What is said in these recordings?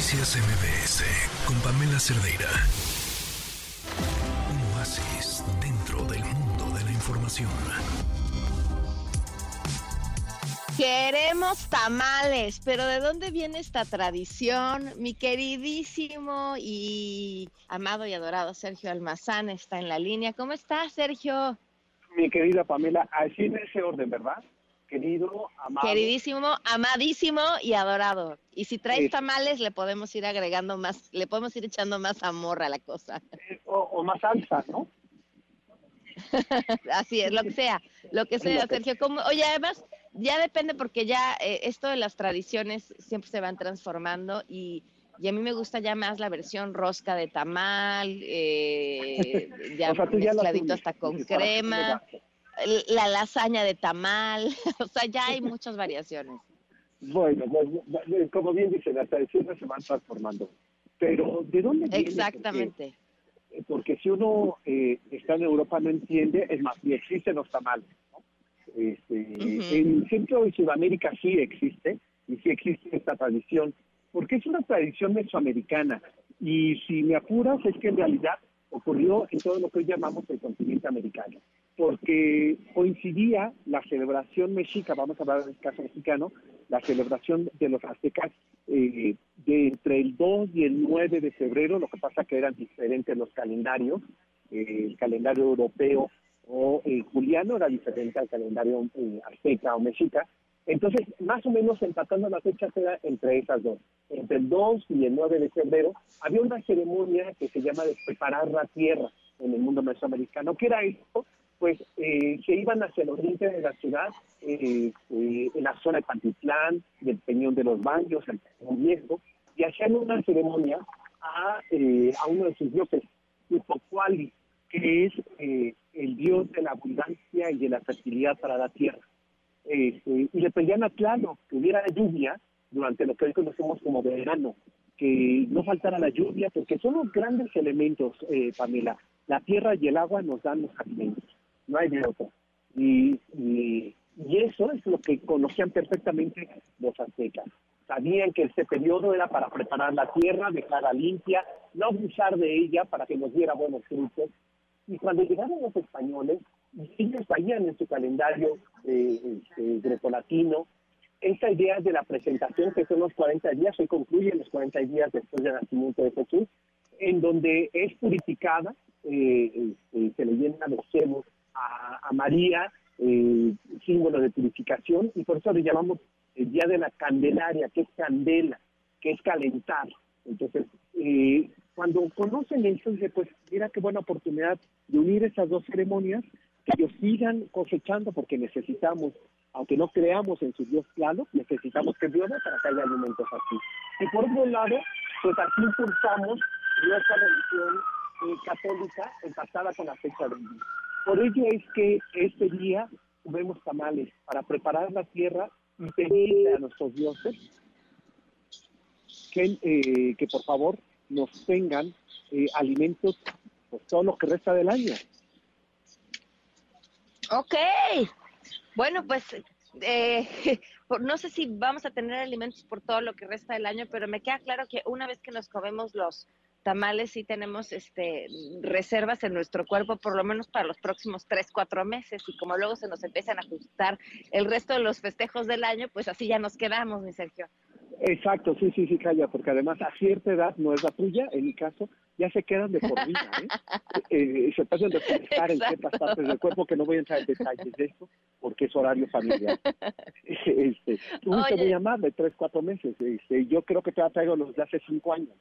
Noticias MBS con Pamela Cerdeira. Un oasis dentro del mundo de la información. Queremos tamales, pero ¿de dónde viene esta tradición? Mi queridísimo y amado y adorado Sergio Almazán está en la línea. ¿Cómo estás, Sergio? Mi querida Pamela, así en ese orden, ¿verdad? Querido, amado. Queridísimo, amadísimo y adorado. Y si traes tamales, le podemos ir agregando más, le podemos ir echando más amor a la cosa. Eh, o, más salsa, ¿no? Así es, lo que sea, lo que sea, Sergio. Como, oye, además, ya depende porque ya eh, esto de las tradiciones siempre se van transformando y, y, a mí me gusta ya más la versión rosca de tamal, eh, ya mezcladito hasta con crema la lasaña de tamal, o sea, ya hay muchas variaciones. Bueno, como bien dice, las tradiciones se van transformando. Pero, ¿de dónde viene? Exactamente. Porque, si uno eh, está en Europa no entiende, es más, ni existen los tamales. Este, En Centro y Sudamérica sí existe, y sí existe esta tradición, porque es una tradición mesoamericana. Y si me apuras, es que en realidad ocurrió en todo lo que hoy llamamos el continente americano porque coincidía la celebración mexica, vamos a hablar del caso mexicano, la celebración de los aztecas eh, de entre el 2 y el 9 de febrero, lo que pasa que eran diferentes los calendarios, eh, el calendario europeo o el juliano era diferente al calendario eh, azteca o mexica, entonces más o menos empatando las fechas era entre esas dos, entre el 2 y el 9 de febrero había una ceremonia que se llama de preparar la tierra en el mundo mesoamericano, que era esto, pues eh, se iban hacia el oriente de la ciudad, eh, eh, en la zona de Pantitlán, del Peñón de los Baños, el Peñón Viejo, y hacían una ceremonia a, a uno de sus dioses, Upocuali, que es el dios de la abundancia y de la fertilidad para la tierra. y le pedían a Tlano que hubiera lluvia durante lo que hoy conocemos como verano, que no faltara la lluvia, porque son los grandes elementos, Pamela. La tierra y el agua nos dan los alimentos no hay de otro. Y, y, eso es lo que conocían perfectamente los aztecas. Sabían que este periodo era para preparar la tierra, dejarla limpia, no abusar de ella para que nos diera buenos frutos. Y cuando llegaron los españoles, ellos traían en su calendario eh, este, grecolatino esta idea de la presentación, que son los 40 días, hoy concluyen los 40 días después del nacimiento de Jesús, en donde es purificada, eh, este, se le llena de cebo a, María, eh, símbolo de purificación, y por eso le llamamos el Día de la Candelaria, que es candela, que es calentar. Entonces, eh, cuando conocen eso, pues mira qué buena oportunidad de unir esas dos ceremonias, que ellos sigan cosechando, porque necesitamos, aunque no creamos en su Dios claro, necesitamos que llueva para que haya alimentos aquí. Y por otro lado, pues aquí impulsamos nuestra religión eh, católica empatada con la fecha del día. Por ello es que este día comemos tamales para preparar la tierra y pedirle a nuestros dioses que, eh, que por favor nos tengan eh, alimentos pues, todo lo que resta del año. Ok, bueno, pues eh, no sé si vamos a tener alimentos por todo lo que resta del año, pero me queda claro que una vez que nos comemos los tamales sí tenemos este reservas en nuestro cuerpo por lo menos para los próximos tres, cuatro meses y como luego se nos empiezan a ajustar el resto de los festejos del año, pues así ya nos quedamos, mi Sergio. Exacto, sí, sí, sí, calla, porque además a cierta edad, no es la tuya, en mi caso, ya se quedan de por vida, ¿eh? eh se pasan de estar en ciertas partes del cuerpo, que no voy a entrar en detalles de eso, porque es horario familiar. este, tú te voy a amar de tres, cuatro meses, este, yo creo que te traigo los de hace cinco años.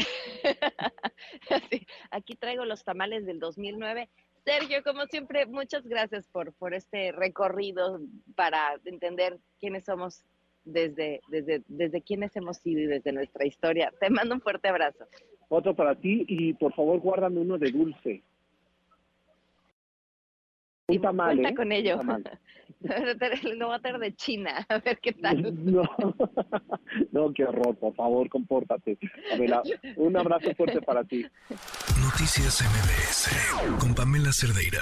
aquí traigo los tamales del 2009. Sergio, como siempre, muchas gracias por, por este recorrido para entender quiénes somos desde, desde, desde quiénes hemos sido y desde nuestra historia. Te mando un fuerte abrazo. Otro para ti y por favor guárdame uno de dulce. Un tamal, cuenta ¿eh? con ello. Lo voy a tener de China, a ver qué tal. No, no, qué horror, por favor, compórtate. Pamela, un abrazo fuerte para ti. Noticias MBS con Pamela Cerdeira.